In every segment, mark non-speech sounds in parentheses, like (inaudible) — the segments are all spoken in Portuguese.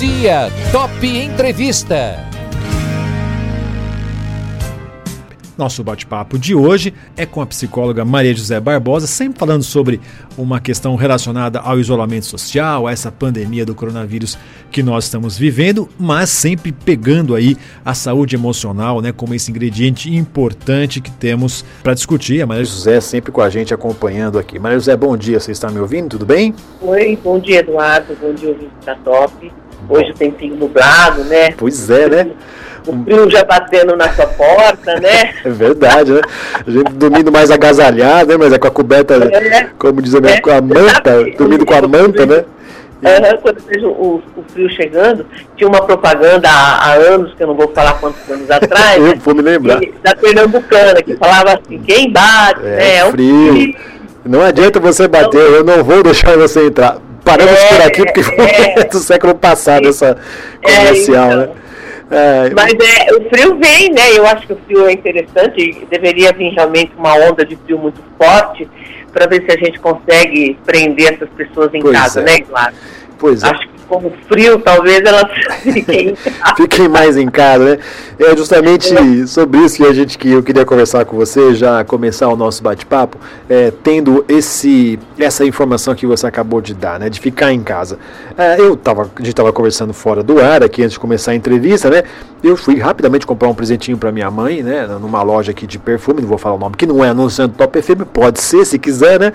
dia, Top Entrevista. Nosso bate-papo de hoje é com a psicóloga Maria José Barbosa, sempre falando sobre uma questão relacionada ao isolamento social, a essa pandemia do coronavírus que nós estamos vivendo, mas sempre pegando aí a saúde emocional, né, como esse ingrediente importante que temos para discutir. A Maria José sempre com a gente acompanhando aqui. Maria José, bom dia, você está me ouvindo? Tudo bem? Oi, bom dia, Eduardo. Bom dia, ouvinte da Top. Hoje tem tempinho nublado, né? Pois é, né? O frio já batendo na sua porta, né? (laughs) É verdade, né? A gente dormindo mais agasalhado, né? Mas é com a coberta, é, né? como diz a minha, é, com a manta, dormindo com a manta, né? Uhum, quando vejo o, o, frio chegando, tinha uma propaganda há, há, anos, que eu não vou falar quantos anos atrás. (laughs) eu vou me lembrar. da Pernambucana, que falava assim, quem bate, é, né? É um frio. frio. Não adianta você bater, eu não vou deixar você entrar. Paramos é, por aqui, porque foi é, do século passado essa comercial, então. né? É, Mas é, o frio vem, né? Eu acho que o frio é interessante. Deveria vir realmente uma onda de frio muito forte para ver se a gente consegue prender essas pessoas em pois casa, é. né, Eduardo? Pois é. Acho que com o frio, talvez elas (laughs) fiquem, fiquem mais em casa, né? É justamente é. sobre isso que a gente que eu queria conversar com você, já começar o nosso bate-papo, é, tendo esse essa informação que você acabou de dar, né? De ficar em casa. É, eu tava, a gente estava conversando fora do ar aqui antes de começar a entrevista, né? Eu fui rapidamente comprar um presentinho para minha mãe, né? Numa loja aqui de perfume, não vou falar o nome, que não é anunciando Top FM, pode ser se quiser, né?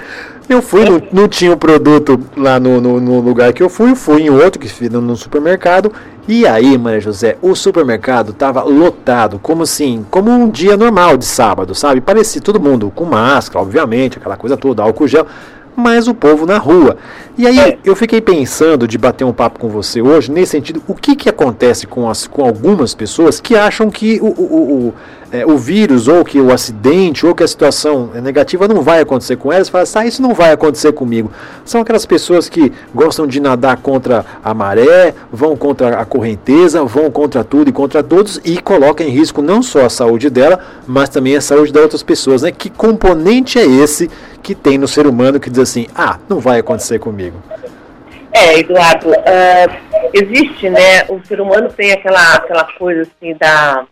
Eu fui, não, não tinha o produto lá no, no, no, lugar que eu fui, fui em outro que fiz no supermercado. E aí, Maria José, o supermercado estava lotado, como assim, como um dia normal de sábado, sabe? Parecia todo mundo com máscara, obviamente, aquela coisa toda, álcool gel mas o povo na rua. E aí é. eu fiquei pensando de bater um papo com você hoje, nesse sentido, o que, que acontece com, as, com algumas pessoas que acham que o, o, o, é, o vírus, ou que o acidente, ou que a situação negativa não vai acontecer com elas, falam assim, ah, isso não vai acontecer comigo. São aquelas pessoas que gostam de nadar contra a maré, vão contra a correnteza, vão contra tudo e contra todos, e colocam em risco não só a saúde dela, mas também a saúde das outras pessoas. Né? Que componente é esse que tem no ser humano que diz assim, ah, não vai acontecer comigo? É, Eduardo, uh, existe, né? O ser humano tem aquela, aquela coisa assim da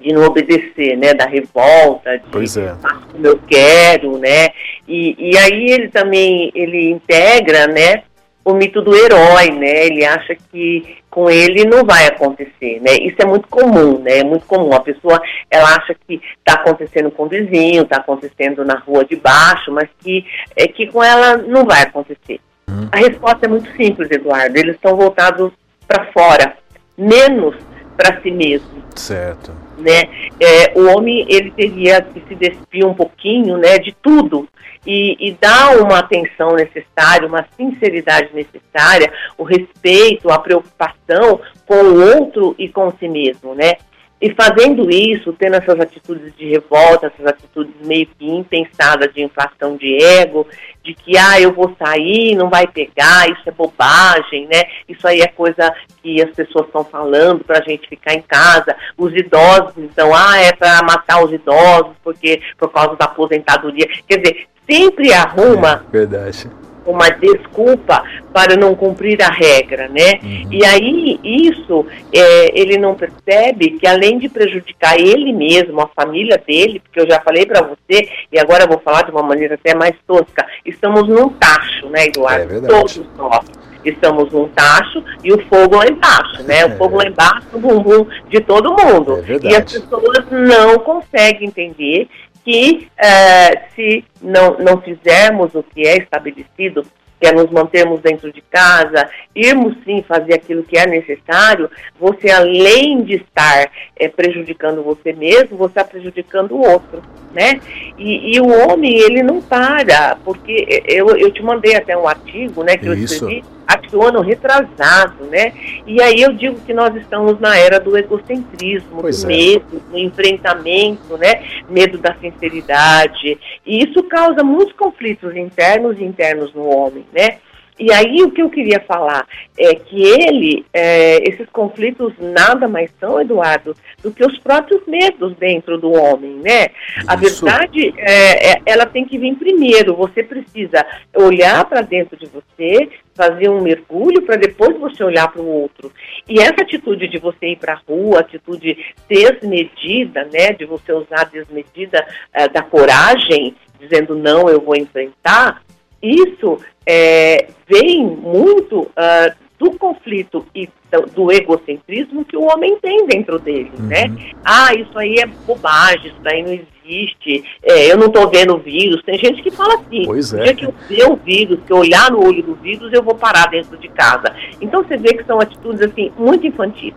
de não obedecer, né? Da revolta, de pois é. como eu quero, né? E, e aí ele também ele integra, né? o mito do herói, né? Ele acha que com ele não vai acontecer, né? Isso é muito comum, né? É muito comum. A pessoa, ela acha que está acontecendo com o vizinho, está acontecendo na rua de baixo, mas que, é, que com ela não vai acontecer. Uhum. A resposta é muito simples, Eduardo. Eles estão voltados para fora, menos para si mesmo. Certo. Né? É, o homem ele teria que se despir um pouquinho, né, de tudo e, e dar uma atenção necessária, uma sinceridade necessária, o respeito, a preocupação com o outro e com si mesmo, né? E fazendo isso, tendo essas atitudes de revolta, essas atitudes meio que impensadas de inflação de ego, de que, ah, eu vou sair, não vai pegar, isso é bobagem, né? Isso aí é coisa que as pessoas estão falando para a gente ficar em casa. Os idosos, então, ah, é para matar os idosos porque por causa da aposentadoria. Quer dizer, sempre arruma é, verdade uma desculpa para não cumprir a regra, né? Uhum. E aí isso é, ele não percebe que além de prejudicar ele mesmo, a família dele, porque eu já falei para você e agora vou falar de uma maneira até mais tosca, estamos num tacho, né, Eduardo? É Todos nós estamos num tacho e o fogo lá embaixo, né? O (laughs) fogo lá embaixo, o bumbum de todo mundo. É e as pessoas não conseguem entender que uh, se não, não fizermos o que é estabelecido, que é nos mantermos dentro de casa, irmos sim fazer aquilo que é necessário, você além de estar é, prejudicando você mesmo, você está prejudicando o outro, né? E, e, o homem, ele não para, porque eu, eu te mandei até um artigo, né, que eu escrevi, acho que o ano retrasado, né? E aí eu digo que nós estamos na era do egocentrismo, pois do é. medo, do enfrentamento, né? Medo da sinceridade. E isso causa muitos conflitos internos e internos no homem, né? E aí o que eu queria falar é que ele, é, esses conflitos nada mais são, Eduardo, do que os próprios medos dentro do homem, né? Isso. A verdade, é, é, ela tem que vir primeiro. Você precisa olhar para dentro de você, fazer um mergulho para depois você olhar para o outro. E essa atitude de você ir para a rua, atitude desmedida, né, de você usar desmedida uh, da coragem, dizendo não, eu vou enfrentar, isso é, vem muito uh, do conflito e do, egocentrismo que o homem tem dentro dele, uhum. né? Ah, isso aí é bobagem, isso daí não existe, é, eu não estou vendo o vírus. Tem gente que fala assim, pois é. dia que eu ver o vírus, que eu olhar no olho do vírus, eu vou parar dentro de casa. Então você vê que são atitudes assim muito infantis,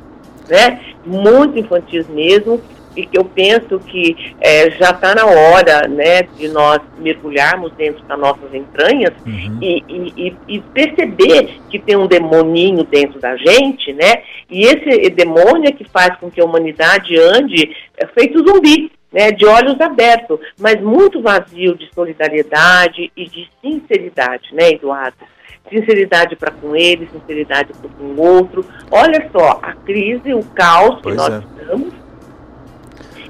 né? Muito infantis mesmo, e que eu penso que é, já está na hora né, de nós mergulharmos dentro das nossas entranhas uhum. e, e, e, perceber que tem um demoninho dentro da gente, né? E esse demônio é que faz com que a humanidade ande é, feito zumbi. Né, de olhos abertos, mas muito vazio de solidariedade e de sinceridade, né, Eduardo? sinceridade para com ele, sinceridade para com o outro. Olha só, a crise, o caos que pois nós é. estamos,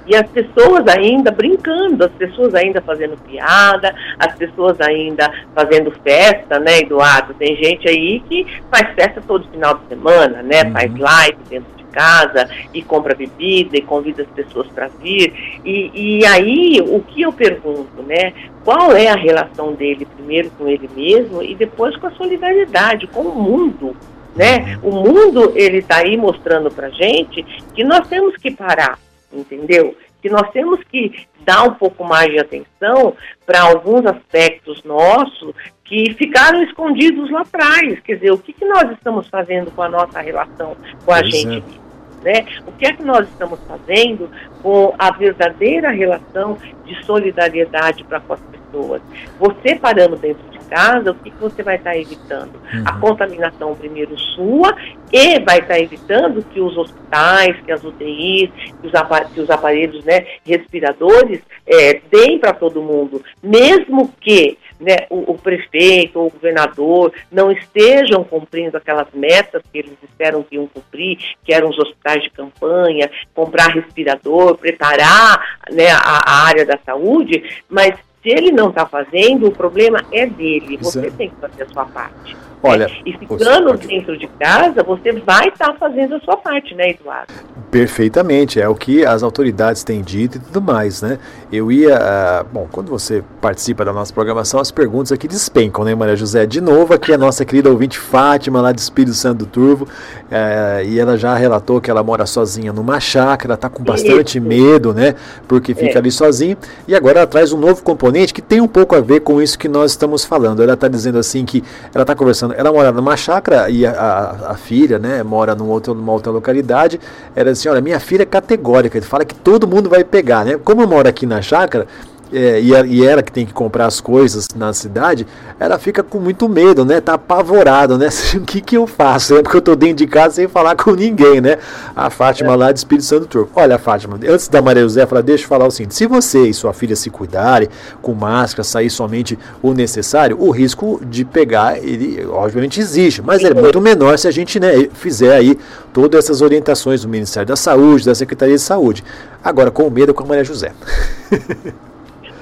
e as pessoas ainda brincando, as pessoas ainda fazendo piada, as pessoas ainda fazendo festa, né, Eduardo? Tem gente aí que faz festa todo final de semana, né? Uhum. Faz live dentro de casa e compra bebida e convida as pessoas para vir. E, e aí, o que eu pergunto, né? Qual é a relação dele, primeiro com ele mesmo e depois com a solidariedade, com o mundo? Né? Uhum. O mundo ele está aí mostrando para gente que nós temos que parar entendeu? Que nós temos que dar um pouco mais de atenção para alguns aspectos nossos que ficaram escondidos lá atrás. Quer dizer, o que, que nós estamos fazendo com a nossa relação com a pois gente? É. Né? O que é que nós estamos fazendo com a verdadeira relação de solidariedade para com as pessoas? Você parando dentro casa, o que, que você vai estar evitando? Uhum. A contaminação primeiro sua e vai estar evitando que os hospitais, que as UTIs, que os, aparelhos, que os aparelhos né, respiradores é, deem para todo mundo, mesmo que né, o, o, prefeito ou o governador não estejam cumprindo aquelas metas que eles disseram que iam cumprir, que eram os hospitais de campanha, comprar respirador, preparar né, a, a área da saúde, mas se ele não está fazendo, o problema é dele. Você tem que fazer a sua parte. Olha, é, e ficando dentro de casa, você vai estar tá fazendo a sua parte, né, Eduardo? Perfeitamente, é o que as autoridades têm dito e tudo mais, né? Eu ia, uh, bom, quando você participa da nossa programação, as perguntas aqui despencam, né, Maria José? De novo aqui a nossa querida ouvinte Fátima, lá de Espírito Santo do Turvo, uh, e ela já relatou que ela mora sozinha numa chácara, está com bastante isso. medo, né? Porque fica é. ali sozinha, e agora ela traz um novo componente que tem um pouco a ver com isso que nós estamos falando. Ela está dizendo assim que ela está conversando ela mora numa chácara e a, a, a, filha, né, mora num outro, numa outra localidade. Era assim, olha, minha filha é categórica, ele fala que todo mundo vai pegar, né? Como eu moro aqui na chácara, é, e, e ela que tem que comprar as coisas na cidade, ela fica com muito medo, né? Tá apavorada, né? (laughs) o que que eu faço? É porque eu tô dentro de casa sem falar com ninguém, né? A Fátima é. lá de Espírito Santo Turco. Olha, Fátima, antes da Maria José falar, deixa eu falar o seguinte: se você e sua filha se cuidarem com máscara, sair somente o necessário, o risco de pegar, ele obviamente existe, mas é muito menor se a gente né, fizer aí todas essas orientações do Ministério da Saúde, da Secretaria de Saúde. Agora, com medo com a Maria José. (laughs)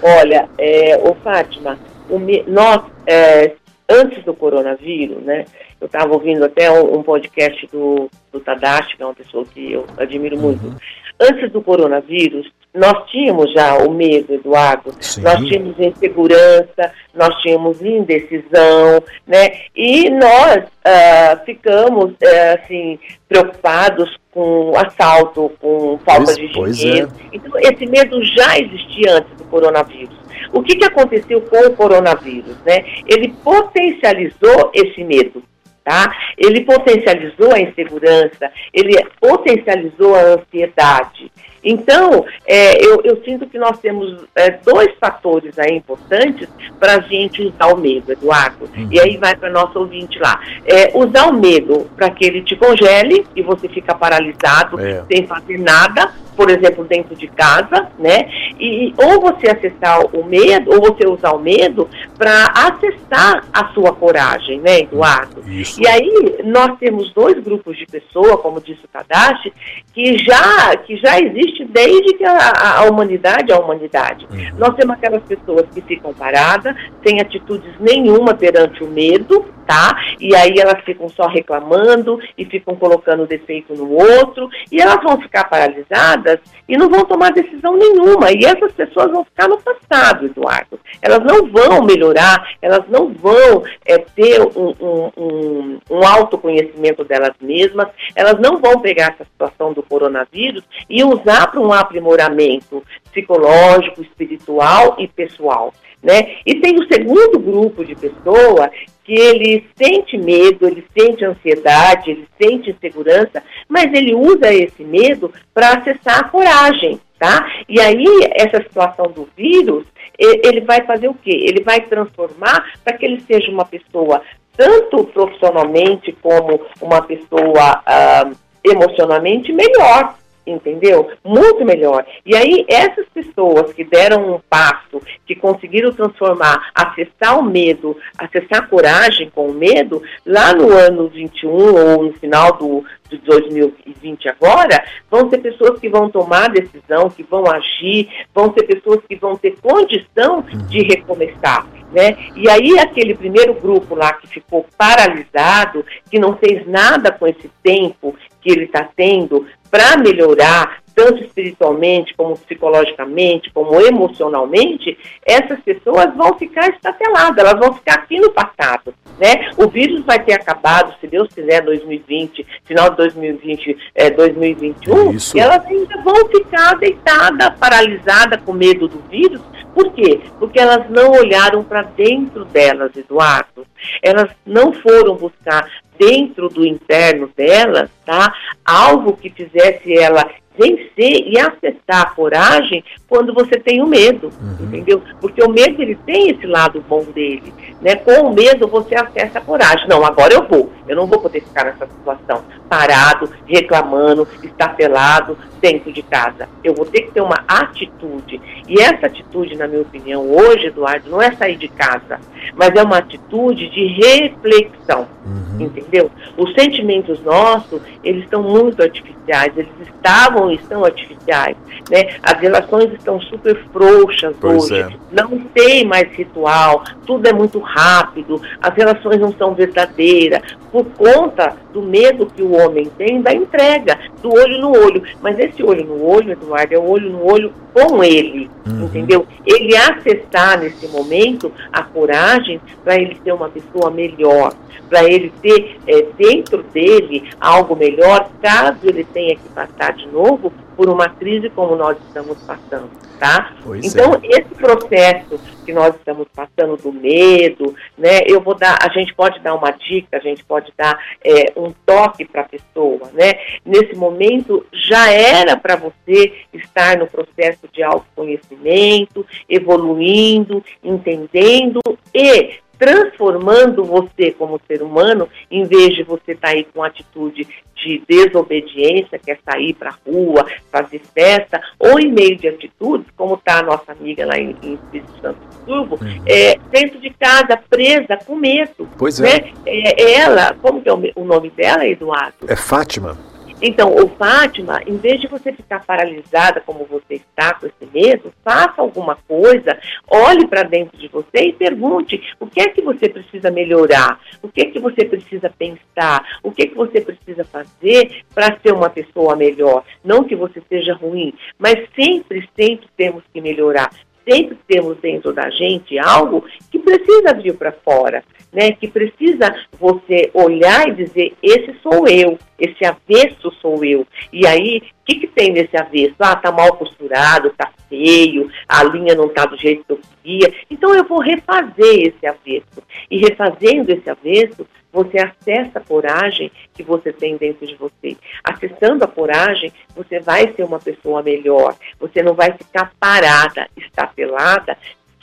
Olha, é, ô Fátima, o, nós, é, antes do coronavírus, né, eu estava ouvindo até um, um, podcast do, do Tadashi, que é uma pessoa que eu admiro uhum. muito. Antes do coronavírus, nós tínhamos já o medo, Eduardo, Sim. nós tínhamos insegurança, nós tínhamos indecisão, né? E nós uh, ficamos, uh, assim, preocupados com assalto, com falta pois, de dinheiro. É. Então, esse medo já existia antes do coronavírus. O que, que aconteceu com o coronavírus? Né? Ele potencializou esse medo. Tá? Ele potencializou a insegurança, ele potencializou a ansiedade. Então, é, eu, eu, sinto que nós temos é, dois fatores aí importantes para a gente usar o medo, Eduardo. Uhum. E aí vai para nosso ouvinte lá. É, usar o medo para que ele te congele e você fica paralisado, é. sem fazer nada, por exemplo, dentro de casa, né? E ou você acessar o medo, ou você usar o medo para acessar a sua coragem, né, Eduardo? Isso. E aí nós temos dois grupos de pessoas, como disse o Tadashi, que já que já existe desde que a, a humanidade é a humanidade. Uhum. Nós temos aquelas pessoas que ficam paradas, sem atitudes nenhuma perante o medo, tá? E aí elas ficam só reclamando e ficam colocando defeito no outro e elas vão ficar paralisadas e não vão tomar decisão nenhuma. E essas pessoas vão ficar no passado, Eduardo. Elas não vão melhorar, elas não vão é, ter um, um, um, um autoconhecimento delas mesmas, elas não vão pegar essa situação do coronavírus e usar para um aprimoramento psicológico, espiritual e pessoal. Né? E tem o segundo grupo de pessoa que ele sente medo, ele sente ansiedade, ele sente insegurança, mas ele usa esse medo para acessar a coragem, tá? E aí, essa situação do vírus, ele vai fazer o quê? Ele vai transformar para que ele seja uma pessoa, tanto profissionalmente como uma pessoa ah, emocionalmente, melhor entendeu? Muito melhor. E aí, essas pessoas que deram um passo, que conseguiram transformar, acessar o medo, acessar a coragem com o medo, lá no ano 21 ou no final do, de 2020 agora, vão ser pessoas que vão tomar decisão, que vão agir, vão ser pessoas que vão ter condição de recomeçar. Né? E aí aquele primeiro grupo lá que ficou paralisado, que não fez nada com esse tempo que ele está tendo para melhorar, tanto espiritualmente, como psicologicamente, como emocionalmente, essas pessoas vão ficar estateladas, elas vão ficar aqui no passado. Né? O vírus vai ter acabado, se Deus quiser, 2020, final de 2020, é, 2021, Isso. e elas ainda vão ficar deitadas, paralisadas com medo do vírus. Por quê? Porque elas não olharam para dentro delas, Eduardo. Elas não foram buscar dentro do interno dela, tá? Algo que fizesse ela vencer e acessar a coragem quando você tem o medo, uhum. entendeu? Porque o medo ele tem esse lado bom dele, né? Com o medo você acessa a coragem. Não, agora eu vou. Eu não vou poder ficar nessa situação parado, reclamando, estatelado dentro de casa. Eu vou ter que ter uma atitude. E essa atitude, na minha opinião, hoje, Eduardo, não é sair de casa, mas é uma atitude de reflexão, uhum. entendeu? Os sentimentos nossos, eles estão muito artificiais, eles estavam estão artificiais, né? As relações estão super frouxas pois hoje, é. não tem mais ritual, tudo é muito rápido, as relações não são verdadeiras, por conta do medo que o homem tem da entrega, do olho no olho. Mas esse olho no olho, Eduardo, é o olho no olho com ele, uhum. entendeu? Ele acessar nesse momento a coragem para ele ser uma pessoa melhor, para ele ter é, dentro dele algo melhor, caso ele tenha que passar de novo por uma crise como nós estamos passando, tá? Pois então, é. esse processo que nós estamos passando do medo, né? Eu vou dar, a gente pode dar uma dica, a gente pode dar é, um toque para a pessoa, né? Nesse momento já era para você estar no processo de autoconhecimento, evoluindo, entendendo e transformando você como ser humano, em vez de você estar tá aí com atitude de desobediência, que é sair para a rua, fazer festa, ou em meio de atitudes, como está a nossa amiga lá em, em Espírito Santo Turbo, uhum. é, dentro de casa, presa, com medo. Pois é. Né? é ela, como que é o, o nome dela, Eduardo? É Fátima. Então, o Fátima, em vez de você ficar paralisada como você está com esse medo, faça alguma coisa, olhe para dentro de você e pergunte o que é que você precisa melhorar, o que é que você precisa pensar, o que é que você precisa fazer para ser uma pessoa melhor. Não que você seja ruim, mas sempre, sempre temos que melhorar sempre temos dentro da gente algo que precisa vir para fora, né? Que precisa você olhar e dizer: esse sou eu, esse avesso sou eu. E aí, o que, que tem nesse avesso? Ah, tá mal costurado, tá feio, a linha não tá do jeito que eu queria. Então eu vou refazer esse avesso. E refazendo esse avesso, você acessa a coragem que você tem dentro de você. Acessando a coragem, você vai ser uma pessoa melhor. Você não vai ficar parada, estapelada,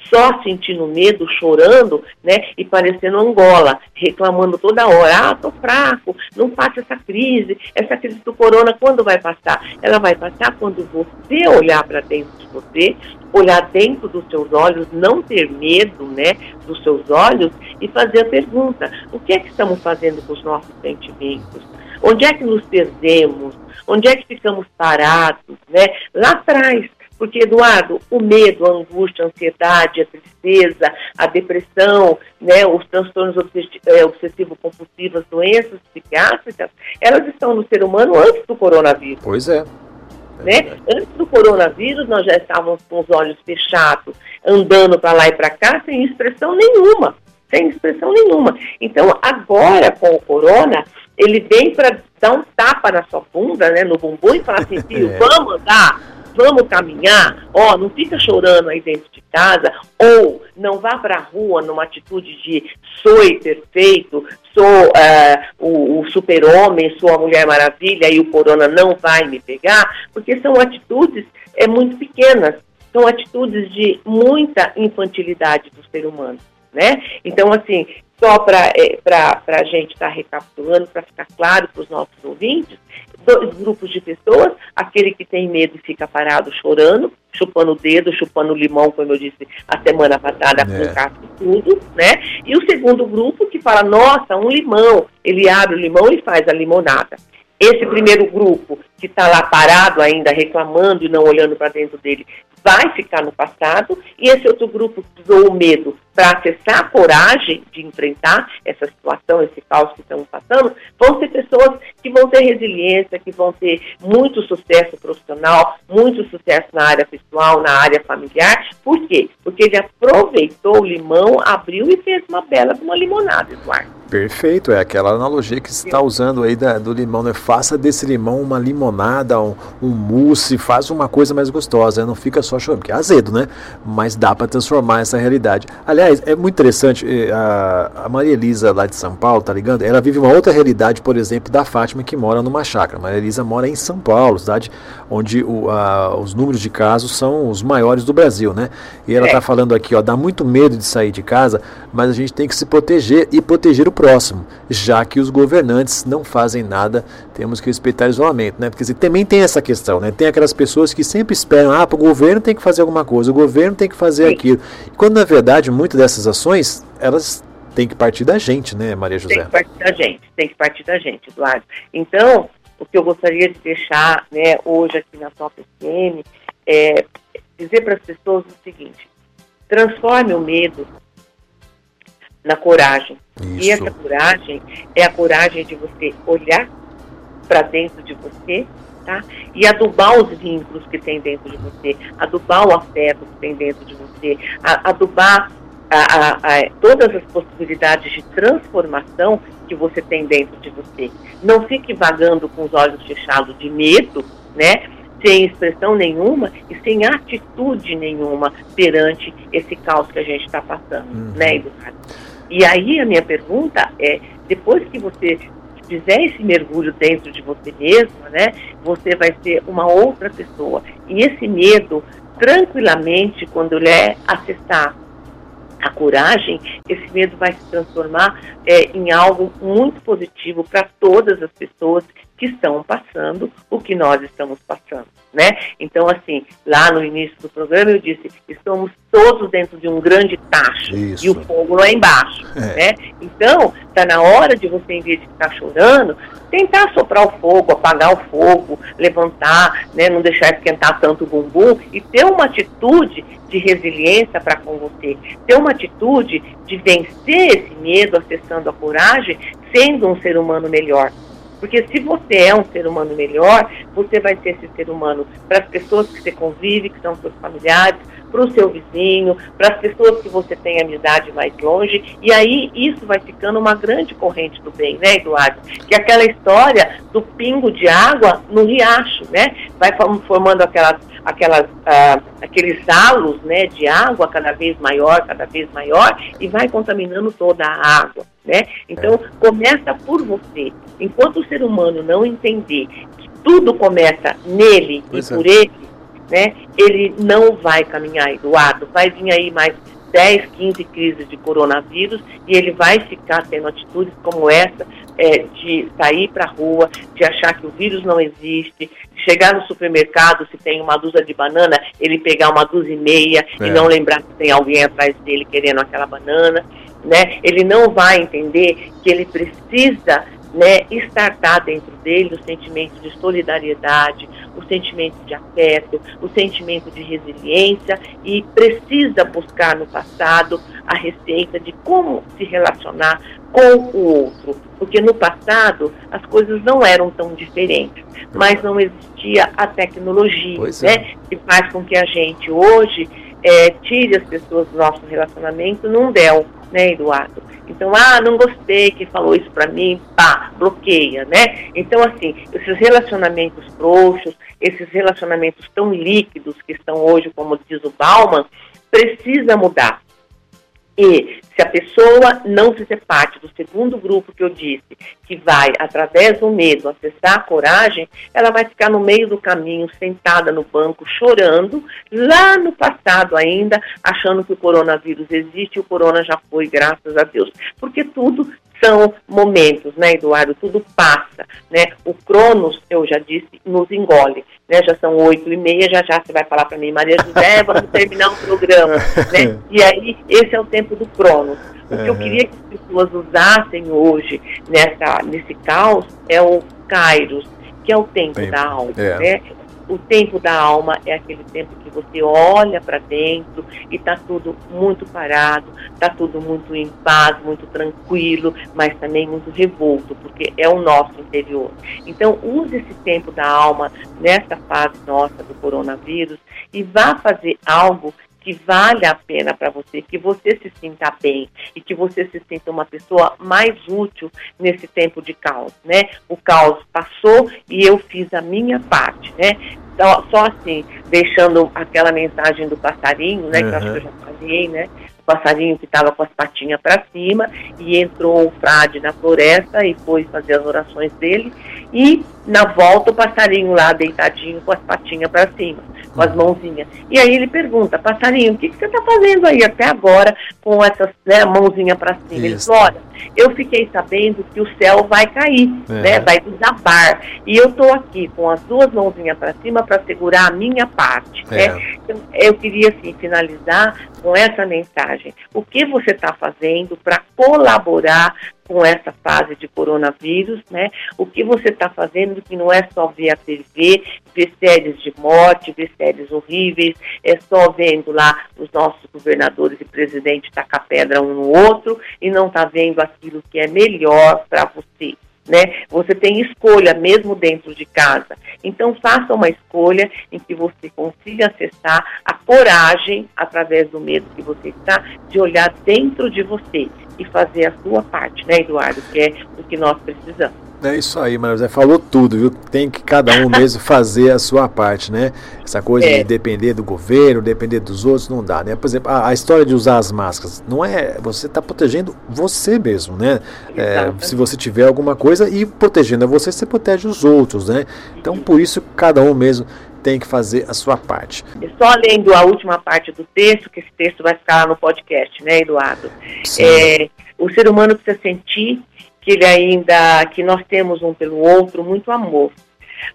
só sentindo medo, chorando, né, e parecendo Angola, reclamando toda hora, ah, tô fraco, não passa essa crise, essa crise do corona, quando vai passar? Ela vai passar quando você olhar para dentro de você, olhar dentro dos seus olhos, não ter medo, né, dos seus olhos e fazer a pergunta: o que é que estamos fazendo com os nossos sentimentos? Onde é que nos perdemos? Onde é que ficamos parados, né? Lá atrás, porque, Eduardo, o medo, a angústia, a ansiedade, a tristeza, a depressão, né, os transtornos é, obsessivo-compulsivos, doenças psiquiátricas, elas estão no ser humano antes do coronavírus. Pois é. é né? Antes do coronavírus, nós já estávamos com os olhos fechados, andando para lá e para cá, sem expressão nenhuma. Sem expressão nenhuma. Então, agora, com o corona, ele vem para dar um tapa na sua bunda, né, no bumbum, e falar assim, (laughs) filho, é. vamos andar vamos caminhar, ó, não fica chorando aí dentro de casa, ou não vá para a rua numa atitude de sou perfeito, sou uh, o, o super-homem, sou a Mulher Maravilha e o corona não vai me pegar, porque são atitudes é, muito pequenas, são atitudes de muita infantilidade do ser humano. Né? Então, assim, só para é, a gente estar tá recapitulando, para ficar claro para os nossos ouvintes, dois grupos de pessoas, aquele que tem medo e fica parado chorando, chupando o dedo, chupando o limão, como eu disse a semana passada, é. com casco e tudo, né? E o segundo grupo que fala, nossa, um limão, ele abre o limão e faz a limonada. Esse primeiro grupo que está lá parado ainda, reclamando e não olhando para dentro dele, vai ficar no passado, e esse outro grupo que usou o medo para acessar a coragem de enfrentar essa situação, esse caos que estamos passando, vão ser pessoas que vão ter resiliência, que vão ter muito sucesso profissional, muito sucesso na área pessoal, na área familiar. Por quê? Porque ele aproveitou o limão, abriu e fez uma bela uma limonada, Eduardo. Perfeito, é aquela analogia que você está usando aí da, do limão, né? Faça desse limão uma limonada, um, um mousse, faz uma coisa mais gostosa, né? não fica só chorando, porque é azedo, né? Mas dá para transformar essa realidade. Aliás, é muito interessante, eh, a, a Maria Elisa lá de São Paulo, tá ligado? Ela vive uma outra realidade, por exemplo, da Fátima que mora numa chácara. Maria Elisa mora em São Paulo, cidade onde o, a, os números de casos são os maiores do Brasil, né? E ela está é. falando aqui, ó, dá muito medo de sair de casa, mas a gente tem que se proteger e proteger o próximo, já que os governantes não fazem nada, temos que respeitar isolamento, né? Porque assim, também tem essa questão, né? Tem aquelas pessoas que sempre esperam, ah, o governo tem que fazer alguma coisa, o governo tem que fazer Sim. aquilo. Quando na verdade muitas dessas ações, elas têm que partir da gente, né, Maria José? Tem que partir da gente, tem que partir da gente, Eduardo. Então, o que eu gostaria de deixar né, hoje aqui na Top FM é dizer para as pessoas o seguinte: transforme o medo na coragem. Isso. E essa coragem é a coragem de você olhar para dentro de você tá? e adubar os vínculos que tem dentro de você, adubar o afeto que tem dentro de você, adubar a, a, a, todas as possibilidades de transformação que você tem dentro de você. Não fique vagando com os olhos fechados de medo, né? Sem expressão nenhuma e sem atitude nenhuma perante esse caos que a gente está passando, uhum. né, Eduardo? E aí a minha pergunta é, depois que você fizer esse mergulho dentro de você mesmo, né, você vai ser uma outra pessoa. E esse medo, tranquilamente, quando ele é acessar a coragem, esse medo vai se transformar é, em algo muito positivo para todas as pessoas que estão passando o que nós estamos passando, né? Então, assim, lá no início do programa eu disse, estamos todos dentro de um grande tacho Isso. e o fogo lá embaixo, é. né? Então, está na hora de você, em vez de ficar chorando, tentar soprar o fogo, apagar o fogo, levantar, né? Não deixar esquentar tanto o bumbum e ter uma atitude de resiliência para com você, ter uma atitude de vencer esse medo, acessando a coragem, sendo um ser humano melhor. Porque se você é um ser humano melhor, você vai ser esse ser humano para as pessoas que você convive, que são seus familiares, para o seu vizinho, para as pessoas que você tem amizade mais longe, e aí isso vai ficando uma grande corrente do bem, né, Eduardo? Que é aquela história do pingo de água no riacho, né? Vai formando aquelas, aquelas, ah, aqueles halos né, de água cada vez maior, cada vez maior, e vai contaminando toda a água. Né? Então, é. começa por você. Enquanto o ser humano não entender que tudo começa nele pois e é. por ele, né, ele não vai caminhar, Eduardo. Vai vir aí mais 10, 15 crises de coronavírus e ele vai ficar tendo atitudes como essa é, de sair para a rua, de achar que o vírus não existe, chegar no supermercado, se tem uma dúzia de banana, ele pegar uma dúzia e meia é. e não lembrar que tem alguém atrás dele querendo aquela banana. Né? Ele não vai entender que ele precisa né, estartar dentro dele o sentimento de solidariedade, o sentimento de afeto, o sentimento de resiliência e precisa buscar no passado a receita de como se relacionar com o outro. Porque no passado as coisas não eram tão diferentes, mas não existia a tecnologia, né, é. que faz com que a gente hoje é, tire as pessoas do nosso relacionamento num del, né, Eduardo? Então, ah, não gostei que falou isso para mim, pá, bloqueia, né? Então, assim, esses relacionamentos frouxos, esses relacionamentos tão líquidos que estão hoje, como diz o Bauman, precisa mudar. E se a pessoa não fizer parte do segundo grupo que eu disse, que vai, através do medo, acessar a coragem, ela vai ficar no meio do caminho, sentada no banco, chorando, lá no passado ainda, achando que o coronavírus existe e o corona já foi, graças a Deus. Porque tudo são momentos, né, Eduardo? Tudo passa, né? O Cronos, eu já disse, nos engole, né? Já são oito e meia, já já você vai falar para mim, Maria José, (laughs) vamos terminar o programa, né? E aí, esse é o tempo do Cronos. O que eu queria que as pessoas usassem hoje nessa, nesse caos é o Kairos, que é o tempo, tempo. da alma, é. né? O tempo da alma é aquele tempo que você olha para dentro e está tudo muito parado, está tudo muito em paz, muito tranquilo, mas também muito revolto, porque é o nosso interior. Então, use esse tempo da alma nessa fase nossa do coronavírus e vá fazer algo que vale a pena para você, que você se sinta bem e que você se sinta uma pessoa mais útil nesse tempo de caos, né? O caos passou e eu fiz a minha parte, né? Só, só assim, deixando aquela mensagem do passarinho, né? Uhum. Que eu acho que eu já falei, né? O passarinho que estava com as patinhas para cima e entrou o frade na floresta e foi fazer as orações dele e na volta o passarinho lá deitadinho com as patinhas para cima com as mãozinhas. E aí ele pergunta, passarinho, o que, que você está fazendo aí até agora com essas né, mãozinha para cima? Isso. Ele falou, olha, eu fiquei sabendo que o céu vai cair, é. né, vai desabar. E eu estou aqui com as duas mãozinhas para cima para segurar a minha parte. É. Né? Então, eu queria assim, finalizar com essa mensagem. O que você está fazendo para colaborar com essa fase de coronavírus, né? O que você está fazendo que não é só ver a TV, ver séries de morte, ver séries horríveis, é só vendo lá os nossos governadores e presidentes tacar pedra um no outro e não está vendo aquilo que é melhor para você. Né? Você tem escolha mesmo dentro de casa. Então faça uma escolha em que você consiga acessar a coragem através do medo que você está de olhar dentro de você e fazer a sua parte, né, Eduardo? Que é o que nós precisamos. É isso aí, Maria José falou tudo, viu? Tem que cada um mesmo fazer a sua parte, né? Essa coisa é. de depender do governo, depender dos outros, não dá, né? Por exemplo, a, a história de usar as máscaras, não é. Você está protegendo você mesmo, né? É, se você tiver alguma coisa e protegendo a você, você protege os outros, né? Então, por isso, cada um mesmo tem que fazer a sua parte. Só lendo a última parte do texto, que esse texto vai ficar lá no podcast, né, Eduardo? É, o ser humano precisa sentir que ele ainda, que nós temos um pelo outro muito amor,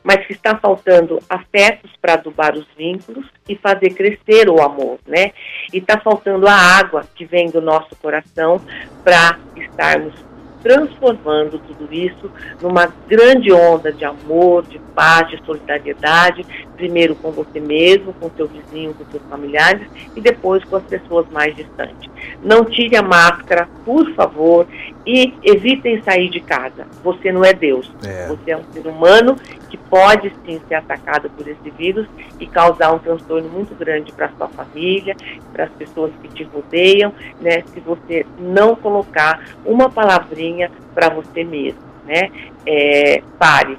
mas que está faltando afetos para adubar os vínculos e fazer crescer o amor, né? E está faltando a água que vem do nosso coração para estarmos transformando tudo isso numa grande onda de amor, de paz, de solidariedade, primeiro com você mesmo, com seu vizinho, com seus familiares e depois com as pessoas mais distantes. Não tire a máscara, por favor, e evitem sair de casa. Você não é Deus. É. Você é um ser humano que pode sim ser atacado por esse vírus e causar um transtorno muito grande para sua família, para as pessoas que te rodeiam, né? Se você não colocar uma palavrinha para você mesmo, né? É, pare,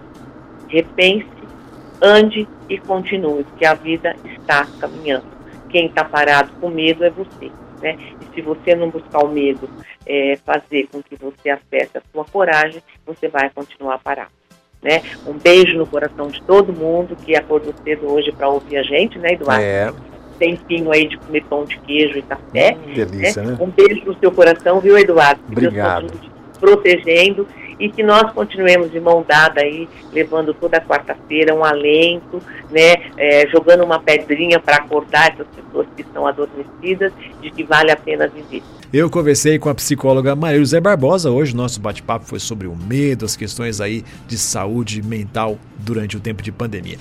repense, ande e continue, porque a vida está caminhando. Quem está parado com medo é você, né? E se você não buscar o medo, é, fazer com que você acesse a sua coragem, você vai continuar parado. Né? Um beijo no coração de todo mundo que acordou cedo hoje para ouvir a gente, né, Eduardo? É. tempinho aí de comer pão de queijo e café. Hum, delícia, né? Um beijo no seu coração, viu, Eduardo? Que Obrigado. Deus continue protegendo e que nós continuemos de mão dada aí, levando toda quarta-feira um alento, né, é, jogando uma pedrinha para acordar essas pessoas que estão adormecidas de que vale a pena viver. Eu conversei com a psicóloga Maria José Barbosa. Hoje nosso bate-papo foi sobre o medo, as questões aí de saúde mental durante o tempo de pandemia.